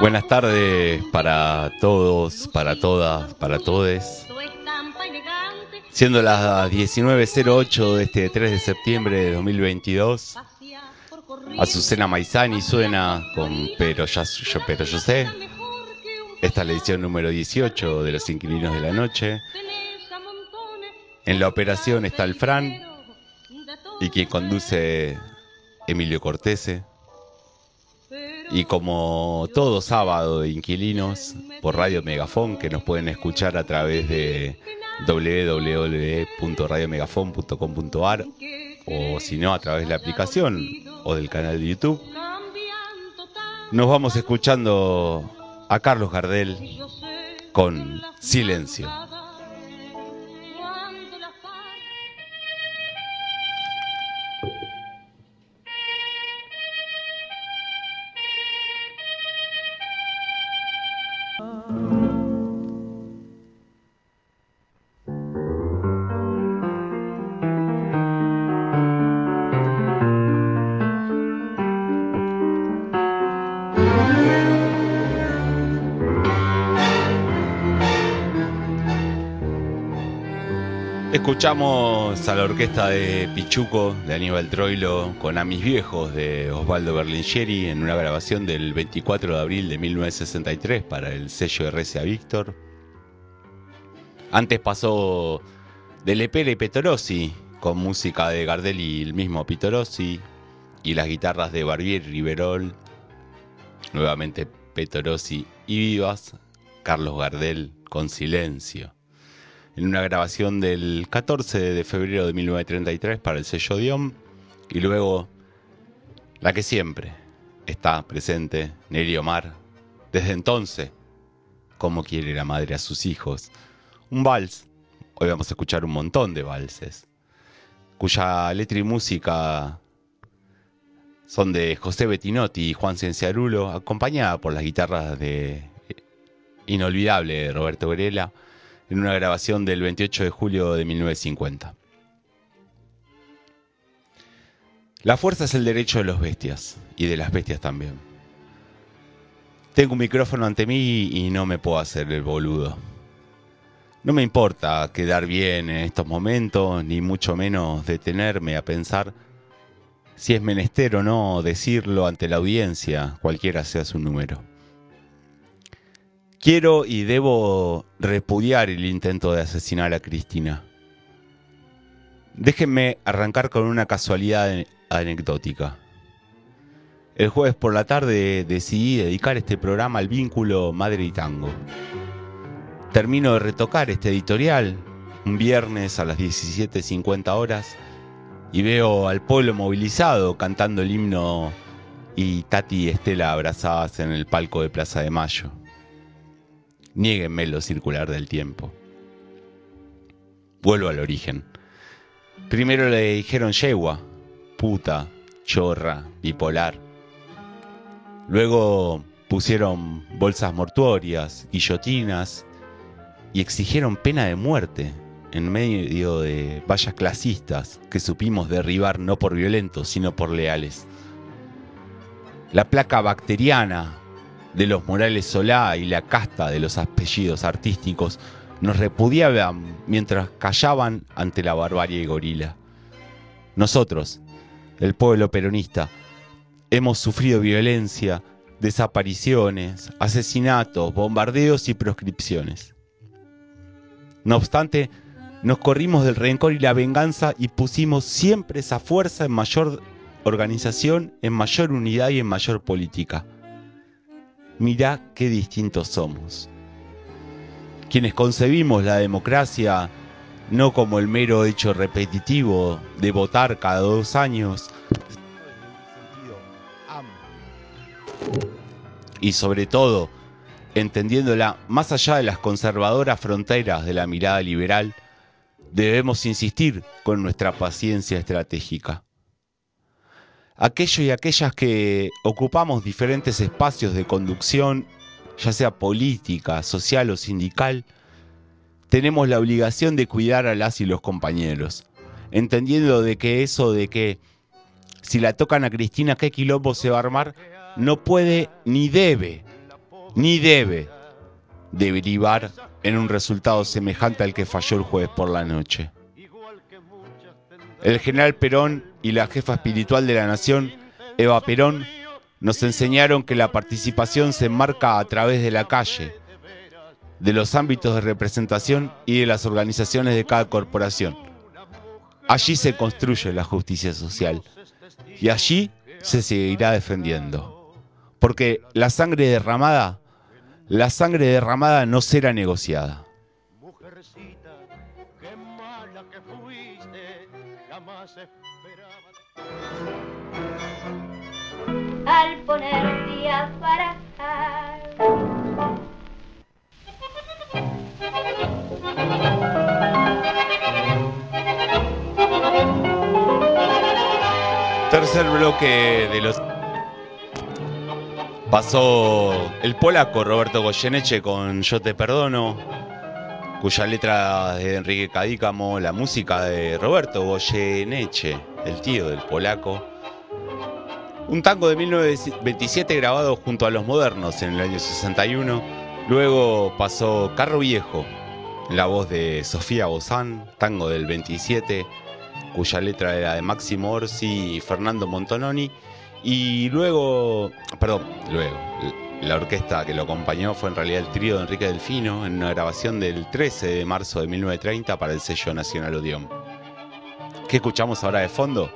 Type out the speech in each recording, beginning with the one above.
Buenas tardes para todos, para todas, para todes. Siendo las 19.08 de este 3 de septiembre de 2022, pasea por corrientes. Azucena Maizani suena con Pero, ya, yo, pero yo sé. Esta es la edición número 18 de Los Inquilinos de la Noche. En la operación está el Fran y quien conduce Emilio Cortese. Y como todo sábado de inquilinos por Radio Megafón, que nos pueden escuchar a través de www.radiomegafon.com.ar o si no a través de la aplicación o del canal de YouTube, nos vamos escuchando a Carlos Gardel con Silencio. Escuchamos a la orquesta de Pichuco de Aníbal Troilo con A mis viejos de Osvaldo Berlingeri en una grabación del 24 de abril de 1963 para el sello RCA Víctor. Antes pasó del EP de Petorossi con música de Gardel y el mismo Pitorossi y las guitarras de Barbier y Riverol. Nuevamente Petorossi y Vivas, Carlos Gardel con Silencio en una grabación del 14 de febrero de 1933 para el sello Dion y luego la que siempre está presente, Neri Omar, desde entonces, como quiere la madre a sus hijos, un vals, hoy vamos a escuchar un montón de valses, cuya letra y música son de José Bettinotti y Juan Cienciarulo, acompañada por las guitarras de inolvidable Roberto Varela, en una grabación del 28 de julio de 1950. La fuerza es el derecho de los bestias y de las bestias también. Tengo un micrófono ante mí y no me puedo hacer el boludo. No me importa quedar bien en estos momentos, ni mucho menos detenerme a pensar si es menester o no decirlo ante la audiencia, cualquiera sea su número. Quiero y debo repudiar el intento de asesinar a Cristina. Déjenme arrancar con una casualidad anecdótica. El jueves por la tarde decidí dedicar este programa al vínculo madre y tango. Termino de retocar este editorial un viernes a las 17.50 horas y veo al pueblo movilizado cantando el himno y Tati y Estela abrazadas en el palco de Plaza de Mayo. Niéguenme lo circular del tiempo. Vuelvo al origen. Primero le dijeron yegua, puta, chorra, bipolar. Luego pusieron bolsas mortuorias, guillotinas y exigieron pena de muerte en medio de vallas clasistas que supimos derribar no por violentos, sino por leales. La placa bacteriana de los Morales Solá y la casta de los apellidos artísticos nos repudiaban mientras callaban ante la barbarie gorila. Nosotros, el pueblo peronista, hemos sufrido violencia, desapariciones, asesinatos, bombardeos y proscripciones. No obstante, nos corrimos del rencor y la venganza y pusimos siempre esa fuerza en mayor organización, en mayor unidad y en mayor política mirá qué distintos somos. Quienes concebimos la democracia no como el mero hecho repetitivo de votar cada dos años, y sobre todo entendiéndola más allá de las conservadoras fronteras de la mirada liberal, debemos insistir con nuestra paciencia estratégica aquellos y aquellas que ocupamos diferentes espacios de conducción, ya sea política, social o sindical, tenemos la obligación de cuidar a las y los compañeros, entendiendo de que eso de que si la tocan a Cristina, qué quilombo se va a armar, no puede ni debe, ni debe derivar en un resultado semejante al que falló el jueves por la noche. El general Perón y la jefa espiritual de la nación, Eva Perón, nos enseñaron que la participación se enmarca a través de la calle, de los ámbitos de representación y de las organizaciones de cada corporación. Allí se construye la justicia social y allí se seguirá defendiendo. Porque la sangre derramada, la sangre derramada no será negociada. Al poner días para Tercer bloque de los. Pasó el polaco Roberto Goyeneche con Yo te perdono, cuya letra de Enrique Cadícamo, la música de Roberto Goyeneche, el tío del polaco. Un tango de 1927 grabado junto a los modernos en el año 61. Luego pasó Carro Viejo, la voz de Sofía Bozán, tango del 27 cuya letra era de Máximo Orsi y Fernando Montononi. Y luego, perdón, luego, la orquesta que lo acompañó fue en realidad el trío de Enrique Delfino en una grabación del 13 de marzo de 1930 para el sello Nacional Odeón. ¿Qué escuchamos ahora de fondo?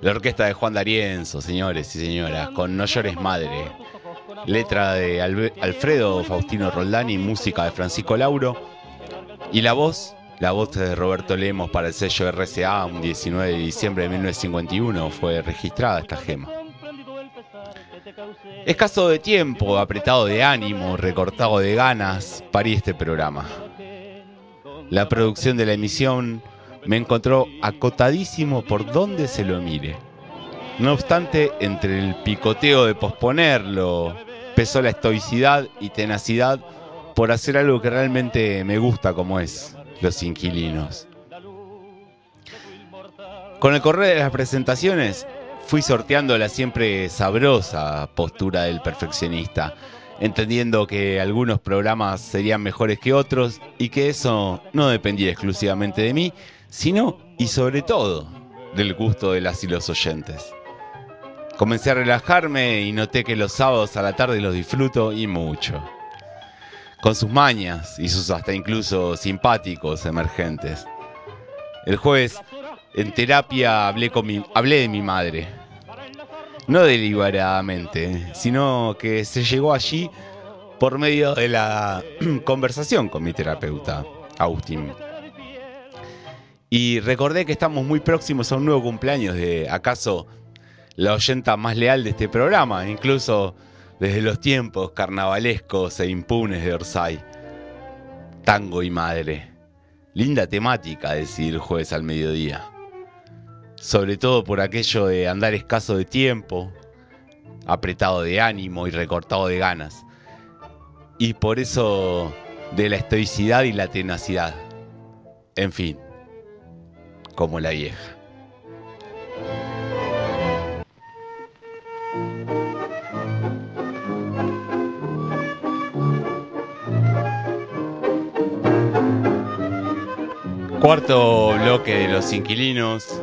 La orquesta de Juan D'Arienzo, señores y señoras, con No llores madre. Letra de Alfredo Faustino Roldani, música de Francisco Lauro. Y la voz la voz de Roberto Lemos para el sello RCA un 19 de diciembre de 1951 fue registrada esta gema. Escaso de tiempo, apretado de ánimo, recortado de ganas, parí este programa. La producción de la emisión me encontró acotadísimo por donde se lo mire. No obstante, entre el picoteo de posponerlo, pesó la estoicidad y tenacidad por hacer algo que realmente me gusta como es, los inquilinos. Con el correo de las presentaciones fui sorteando la siempre sabrosa postura del perfeccionista, entendiendo que algunos programas serían mejores que otros y que eso no dependía exclusivamente de mí, sino y sobre todo del gusto de las y los oyentes. Comencé a relajarme y noté que los sábados a la tarde los disfruto y mucho con sus mañas y sus hasta incluso simpáticos emergentes. El jueves, en terapia, hablé, con mi, hablé de mi madre. No deliberadamente, sino que se llegó allí por medio de la conversación con mi terapeuta, Agustín. Y recordé que estamos muy próximos a un nuevo cumpleaños de, acaso, la oyenta más leal de este programa, incluso desde los tiempos carnavalescos e impunes de Orsay. Tango y madre. Linda temática decir jueves al mediodía. Sobre todo por aquello de andar escaso de tiempo, apretado de ánimo y recortado de ganas. Y por eso de la estoicidad y la tenacidad. En fin, como la vieja. Cuarto bloque de los inquilinos,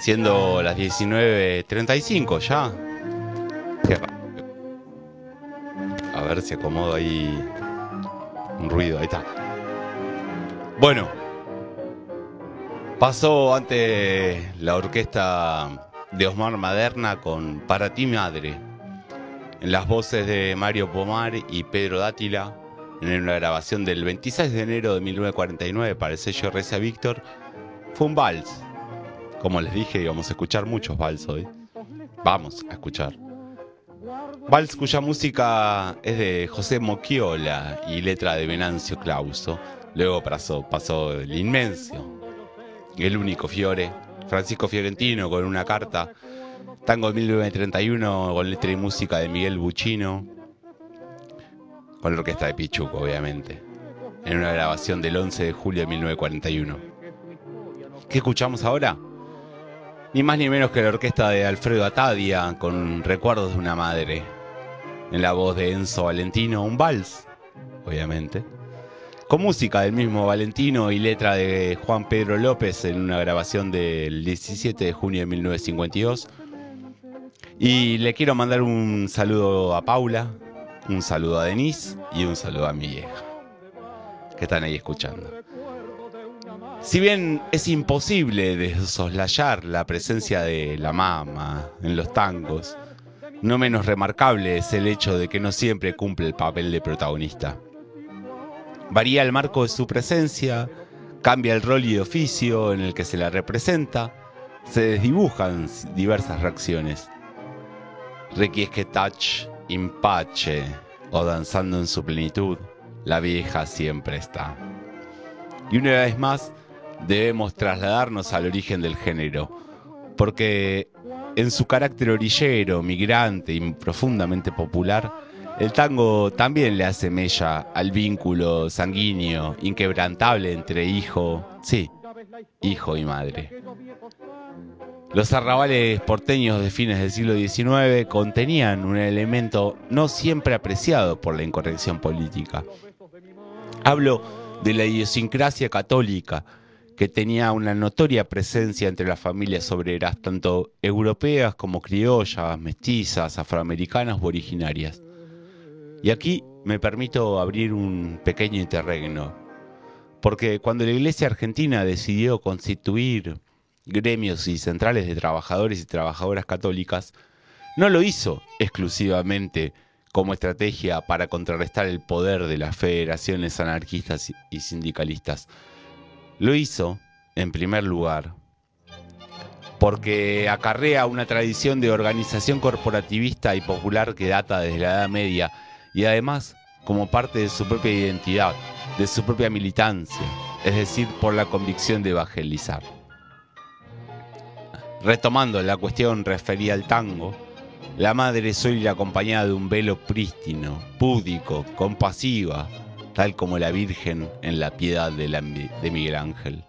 siendo las 19.35 ya. A ver si acomodo ahí un ruido, ahí está. Bueno, pasó ante la orquesta de Osmar Maderna con Para ti madre, en las voces de Mario Pomar y Pedro Dátila en una grabación del 26 de enero de 1949 para el sello Reza Víctor, fue un vals. Como les dije, íbamos a escuchar muchos vals hoy. Vamos a escuchar. Vals cuya música es de José Moquiola y letra de Venancio Clauso. Luego pasó, pasó el inmenso, el único Fiore, Francisco Fiorentino con una carta. Tango de 1931 con letra y música de Miguel Buchino con la orquesta de Pichuco, obviamente, en una grabación del 11 de julio de 1941. ¿Qué escuchamos ahora? Ni más ni menos que la orquesta de Alfredo Atadia con Recuerdos de una madre. En la voz de Enzo Valentino, un vals, obviamente. Con música del mismo Valentino y letra de Juan Pedro López en una grabación del 17 de junio de 1952. Y le quiero mandar un saludo a Paula, un saludo a Denise y un saludo a mi vieja, que están ahí escuchando. Si bien es imposible desoslayar la presencia de la mama en los tangos, no menos remarcable es el hecho de que no siempre cumple el papel de protagonista. Varía el marco de su presencia, cambia el rol y oficio en el que se la representa, se desdibujan diversas reacciones. Touch, Impache o Danzando en su plenitud, la vieja siempre está. Y una vez más, debemos trasladarnos al origen del género, porque en su carácter orillero, migrante y profundamente popular, el tango también le hace mella al vínculo sanguíneo, inquebrantable entre hijo, sí, hijo y madre. Los arrabales porteños de fines del siglo XIX contenían un elemento no siempre apreciado por la incorrección política. Hablo de la idiosincrasia católica, que tenía una notoria presencia entre las familias obreras, tanto europeas como criollas, mestizas, afroamericanas u originarias. Y aquí me permito abrir un pequeño interregno, porque cuando la Iglesia Argentina decidió constituir gremios y centrales de trabajadores y trabajadoras católicas, no lo hizo exclusivamente como estrategia para contrarrestar el poder de las federaciones anarquistas y sindicalistas, lo hizo, en primer lugar, porque acarrea una tradición de organización corporativista y popular que data desde la Edad Media y además como parte de su propia identidad, de su propia militancia, es decir, por la convicción de evangelizar. Retomando la cuestión referida al tango, la madre suele acompañada de un velo prístino, púdico, compasiva, tal como la Virgen en la piedad de, Miguel Ángel.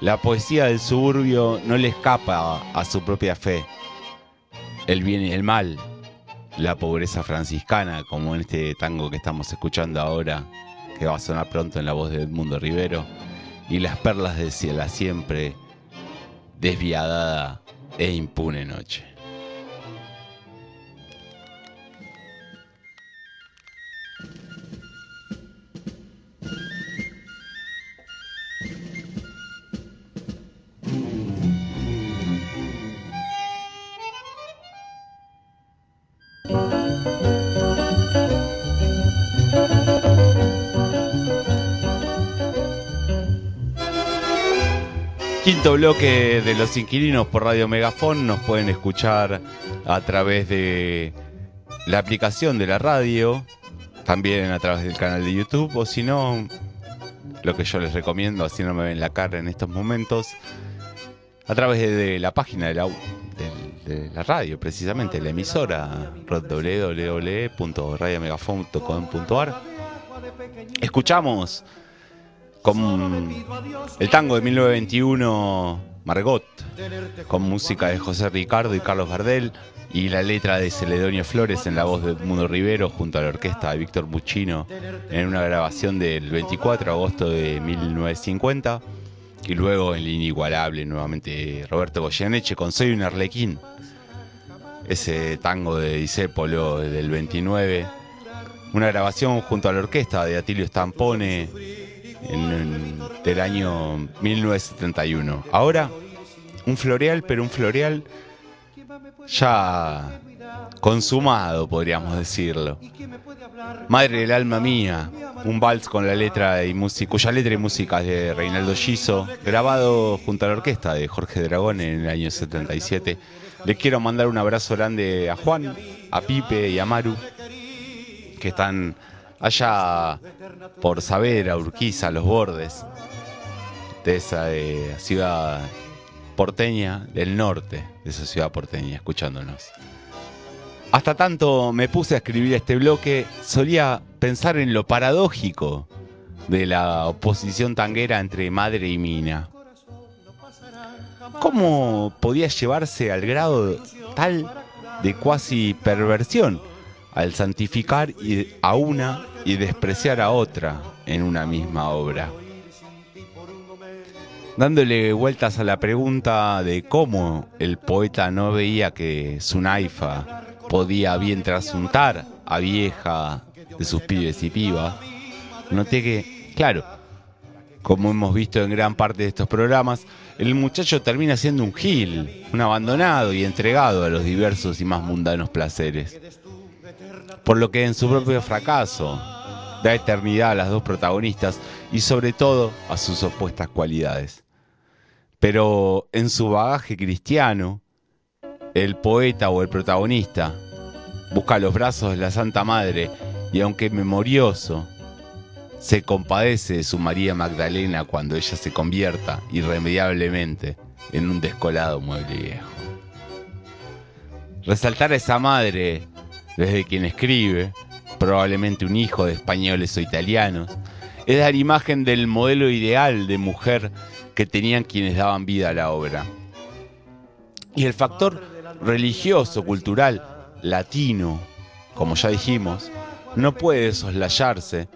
La poesía del suburbio no le escapa a su propia fe. El bien y el mal, la pobreza franciscana, como en este tango que estamos escuchando ahora, que va a sonar pronto en la voz de Edmundo Rivero, y las perlas de la siempre desviada e impune noche. Quinto bloque de Los Inquilinos por Radio Megafón. Nos pueden escuchar a través de la aplicación de la radio, también a través del canal de YouTube, o si no, lo que yo les recomiendo, así no me ven la cara en estos momentos, a través de, la página de la, la radio, precisamente, la emisora www.radiomegafon.com.ar. Escuchamos con el tango de 1921 Margot, con música de José Ricardo y Carlos Gardel y la letra de Celedonio Flores en la voz de Edmundo Rivero junto a la orquesta de Víctor Buccino en una grabación del 24 de agosto de 1950 y luego el inigualable nuevamente Roberto Goyeneche con Soy un arlequín ese tango de Disépolo del 29 una grabación junto a la orquesta de Atilio Stampone en, del año 1971. Ahora, un floreal, pero un floreal ya consumado, podríamos decirlo. Madre del alma mía, un vals con la letra y música, cuya letra y música es de Reinaldo Giso, grabado junto a la orquesta de Jorge Dragón en el año 77. Le quiero mandar un abrazo grande a Juan, a Pipe y a Maru, que están allá por saber a Urquiza, los bordes de esa eh, ciudad porteña del norte, de esa ciudad porteña, escuchándonos. Hasta tanto me puse a escribir este bloque, solía pensar en lo paradójico de la oposición tanguera entre madre y mina. ¿Cómo podía llevarse al grado tal de cuasi perversión al santificar a una y despreciar a otra en una misma obra? Dándole vueltas a la pregunta de cómo el poeta no veía que su naifa podía bien trasuntar a vieja de sus pibes y pibas, noté que, claro, como hemos visto en gran parte de estos programas, el muchacho termina siendo un gil, un abandonado y entregado a los diversos y más mundanos placeres. Por lo que en su propio fracaso da eternidad a las dos protagonistas y sobre todo a sus opuestas cualidades. Pero en su bagaje cristiano, el poeta o el protagonista busca los brazos de la Santa Madre y aunque memorioso, se compadece de su María Magdalena cuando ella se convierta irremediablemente en un descolado mueble viejo. Resaltar a esa madre desde quien escribe, probablemente un hijo de españoles o italianos, es dar imagen del modelo ideal de mujer que tenían quienes daban vida a la obra. Y el factor religioso, cultural, latino, como ya dijimos, no puede soslayarse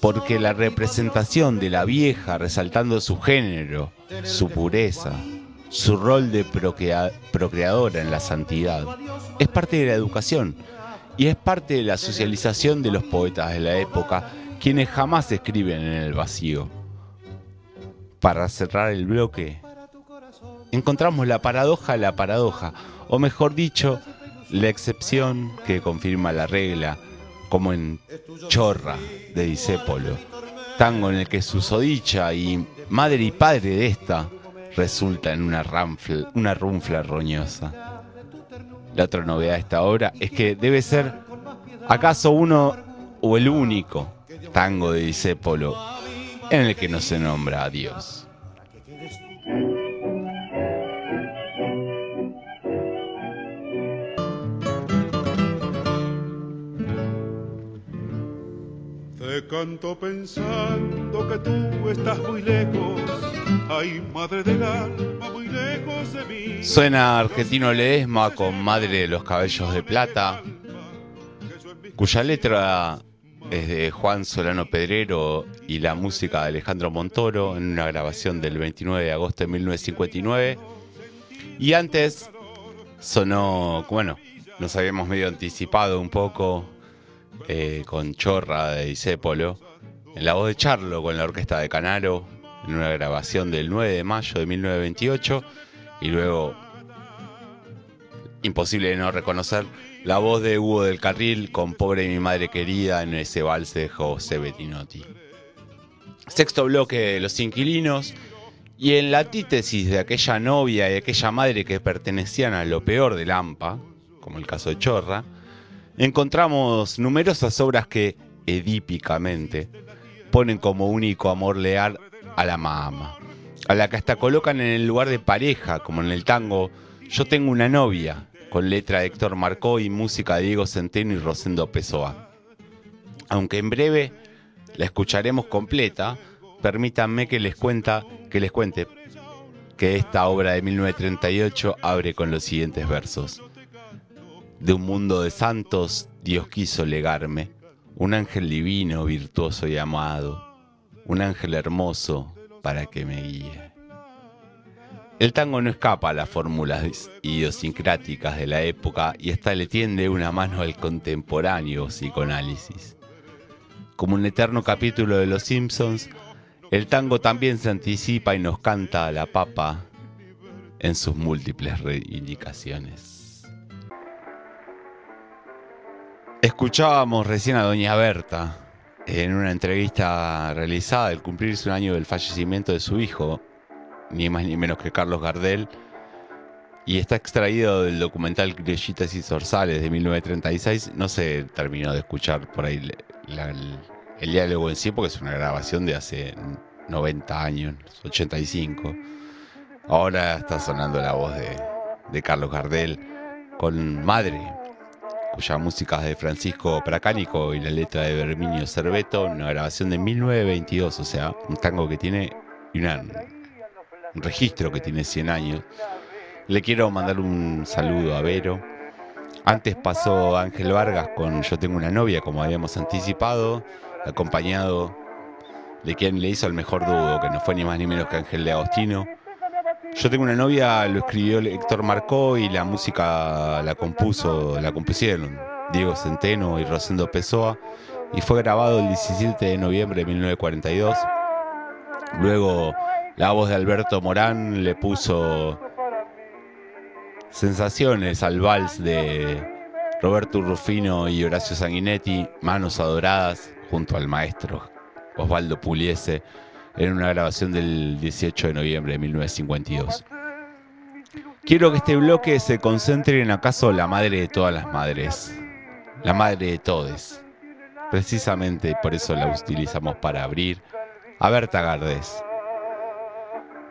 porque la representación de la vieja resaltando su género, su pureza, su rol de procreadora en la santidad, es parte de la educación y es parte de la socialización de los poetas de la época, quienes jamás escriben en el vacío. Para cerrar el bloque, encontramos la paradoja de la paradoja, o mejor dicho, la excepción que confirma la regla, como en Chorra de Disépolo, tango en el que su sodicha y madre y padre de esta resulta en una, una runfla roñosa. La otra novedad de esta obra es que debe ser acaso uno o el único tango de Disépolo en el que no se nombra a Dios. canto pensando que tú estás muy lejos. Suena Argentino Ledesma con Madre de los Cabellos de Plata, cuya letra es de Juan Solano Pedrero y la música de Alejandro Montoro en una grabación del 29 de agosto de 1959. Y antes sonó, bueno, nos habíamos medio anticipado un poco eh, con Chorra de Disépolo, en la voz de Charlo con la orquesta de Canaro, en una grabación del 9 de mayo de 1928, y luego, imposible de no reconocer, la voz de Hugo del Carril con Pobre mi madre querida en ese vals de José Bettinotti. Sexto bloque de Los Inquilinos, y en la antítesis de aquella novia y aquella madre que pertenecían a lo peor de Lampa, como el caso de Chorra, encontramos numerosas obras que, edípicamente, ponen como único amor leal a la mamá, a la que hasta colocan en el lugar de pareja, como en el tango Yo tengo una novia, con letra de Héctor Marcó y música de Diego Centeno y Rosendo Pessoa. Aunque en breve la escucharemos completa, permítanme que les, cuenta, que les cuente que esta obra de 1938 abre con los siguientes versos. De un mundo de santos Dios quiso legarme, un ángel divino, virtuoso y amado, un ángel hermoso para que me guíe. El tango no escapa a las fórmulas idiosincráticas de la época y hasta le tiende una mano al contemporáneo psicoanálisis. Como un eterno capítulo de Los Simpsons, el tango también se anticipa y nos canta a la papa en sus múltiples reivindicaciones. Escuchábamos recién a Doña Berta en una entrevista realizada al cumplirse un año del fallecimiento de su hijo, ni más ni menos que Carlos Gardel, y está extraído del documental Criollitas y Zorzales de 1936. No se terminó de escuchar por ahí el, diálogo en sí, porque es una grabación de hace 90 años, 85. Ahora está sonando la voz de, de Carlos Gardel con Madre, cuya música es de Francisco Pracánico y la letra de Berminio Cerveto, una grabación de 1922, o sea, un tango que tiene una un registro que tiene 100 años. Le quiero mandar un saludo a Vero. Antes pasó Ángel Vargas con Yo tengo una novia, como habíamos anticipado, acompañado de quien le hizo el mejor dúo, que no fue ni más ni menos que Ángel de Agostino. Yo tengo una novia, lo escribió Héctor Marcó y la música la compuso, la compusieron Diego Centeno y Rosendo Pessoa y fue grabado el 17 de noviembre de 1942. Luego la voz de Alberto Morán le puso sensaciones al vals de Roberto Rufino y Horacio Sanguinetti, Manos Adoradas, junto al maestro Osvaldo Puliese, en una grabación del 18 de noviembre de 1952. Quiero que este bloque se concentre en acaso la madre de todas las madres, la madre de todes. Precisamente por eso la utilizamos para abrir a Berta Gardés.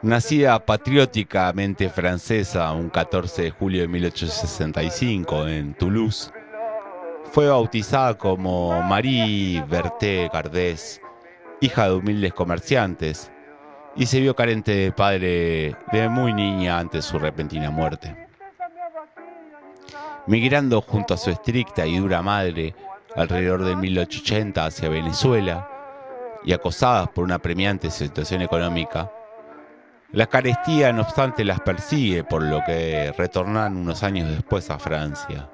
Nacida patrióticamente francesa un 14 de julio de 1865 en Toulouse, fue bautizada como Marie Berthe Gardés, hija de humildes comerciantes, y se vio carente de padre de muy niña ante su repentina muerte. Migrando junto a su estricta y dura madre alrededor de 1880 hacia Venezuela y acosadas por una premiante situación económica, la carestía, no obstante, las persigue, por lo que retornan unos años después a Francia.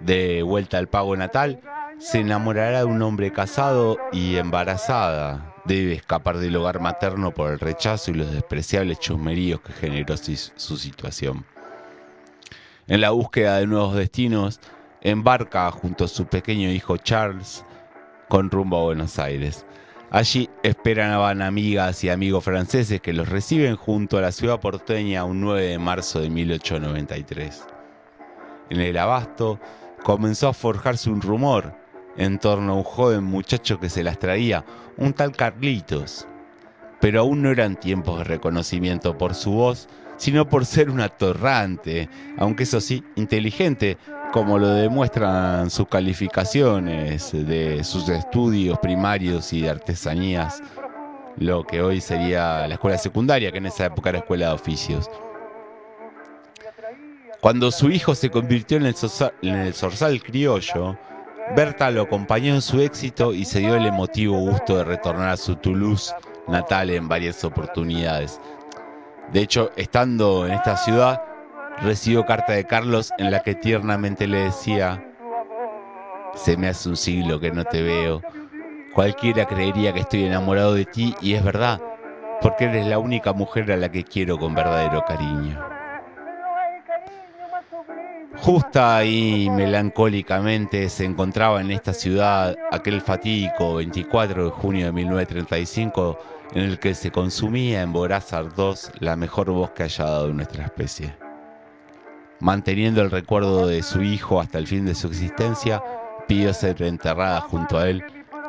De vuelta al pago natal, se enamorará de un hombre casado y embarazada. Debe escapar del hogar materno por el rechazo y los despreciables chusmeríos que generó su situación. En la búsqueda de nuevos destinos, embarca junto a su pequeño hijo Charles con rumbo a Buenos Aires. Allí esperan amigas y amigos franceses que los reciben junto a la ciudad porteña un 9 de marzo de 1893. En el abasto comenzó a forjarse un rumor en torno a un joven muchacho que se las traía, un tal Carlitos. Pero aún no eran tiempos de reconocimiento por su voz, sino por ser un atorrante, aunque eso sí, inteligente, como lo demuestran sus calificaciones de sus estudios primarios y de artesanías, lo que hoy sería la escuela secundaria, que en esa época era escuela de oficios. Cuando su hijo se convirtió en el, en el zorzal criollo, Berta lo acompañó en su éxito y se dio el emotivo gusto de retornar a su Toulouse natal en varias oportunidades. De hecho, estando en esta ciudad, recibió carta de Carlos en la que tiernamente le decía, se me hace un siglo que no te veo, cualquiera creería que estoy enamorado de ti y es verdad, porque eres la única mujer a la que quiero con verdadero cariño. Justa y melancólicamente se encontraba en esta ciudad aquel fatídico 24 de junio de 1935 en el que se consumía en Borázar II la mejor voz que haya dado nuestra especie manteniendo el recuerdo de su hijo hasta el fin de su existencia, pidió ser enterrada junto a él,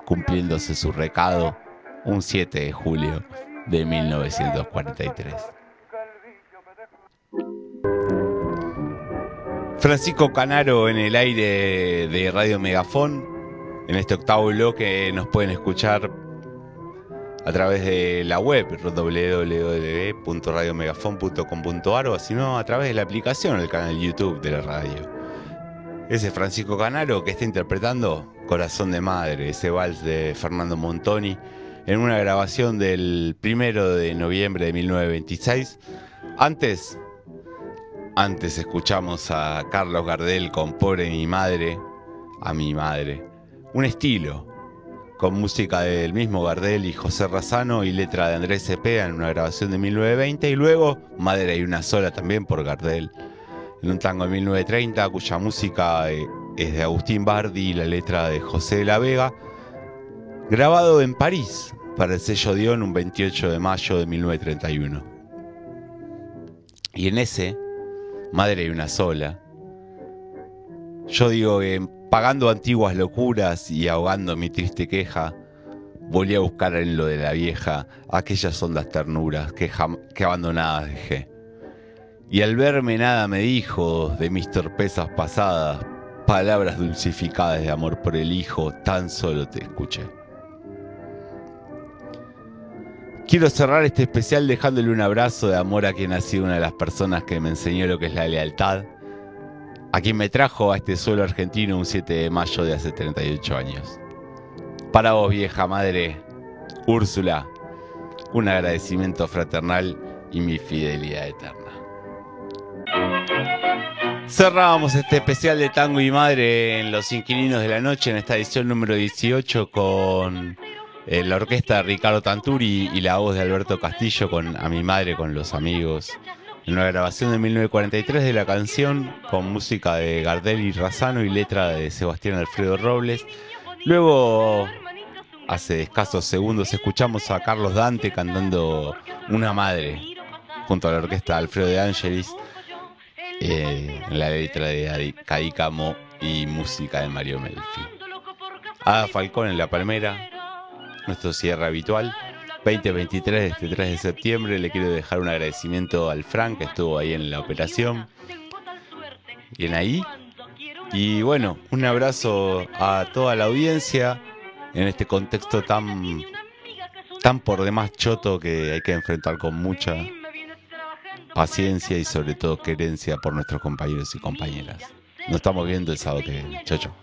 cumpliéndose su recado un 7 de julio de 1943. Francisco Canaro en el aire de Radio Megafón. En este octavo bloque nos pueden escuchar a través de la web www.radiomegafon.com.ar o si no a través de la aplicación, el canal YouTube de la radio. Ese es Francisco Canaro que está interpretando Corazón de Madre, ese vals de Fernando Montoni, en una grabación del primero de noviembre de 1926. Antes, antes escuchamos a Carlos Gardel con Pobre mi madre, a mi madre. Un estilo, con música del mismo Gardel y José Razano y letra de Andrés Cepeda en una grabación de 1920 y luego Madre y una sola también por Gardel. En un tango de 1930 cuya música eh, es de Agustín Bardi y la letra de José de la Vega. Grabado en París para el sello Dion un 28 de mayo de 1931 y en ese Madre y una sola yo digo que pagando antiguas locuras y ahogando mi triste queja, volví a buscar en lo de la vieja aquellas hondas ternuras que, que abandonadas dejé. Y al verme nada me dijo de mis torpezas pasadas, palabras dulcificadas de amor por el hijo, tan solo te escuché. Quiero cerrar este especial dejándole un abrazo de amor a quien ha sido una de las personas que me enseñó lo que es la lealtad, a quien me trajo a este suelo argentino un 7 de mayo de hace 38 años. Para vos, vieja madre, Úrsula, un agradecimiento fraternal y mi fidelidad eterna. Cerramos este especial de Tango y Madre en Los Inquilinos de la Noche, en esta edición número 18, con eh, la orquesta de Ricardo Tanturi y la voz de Alberto Castillo con A mi madre con los amigos. En una grabación de 1943 de la canción, con música de Gardel y Razano y letra de Sebastián Alfredo Robles. Luego, hace escasos segundos, escuchamos a Carlos Dante cantando Una Madre, junto a la orquesta de Alfredo de Angelis eh, la letra de Caicamo y música de Mario Melfi. Ada Falcón en La Palmera, nuestro cierre habitual. 2023, este 3 de septiembre, le quiero dejar un agradecimiento al Frank que estuvo ahí en la operación. Bien ahí. Y bueno, un abrazo a toda la audiencia en este contexto tan, tan por demás choto que hay que enfrentar con mucha paciencia y sobre todo querencia por nuestros compañeros y compañeras. Nos estamos viendo el sábado que viene. Chau.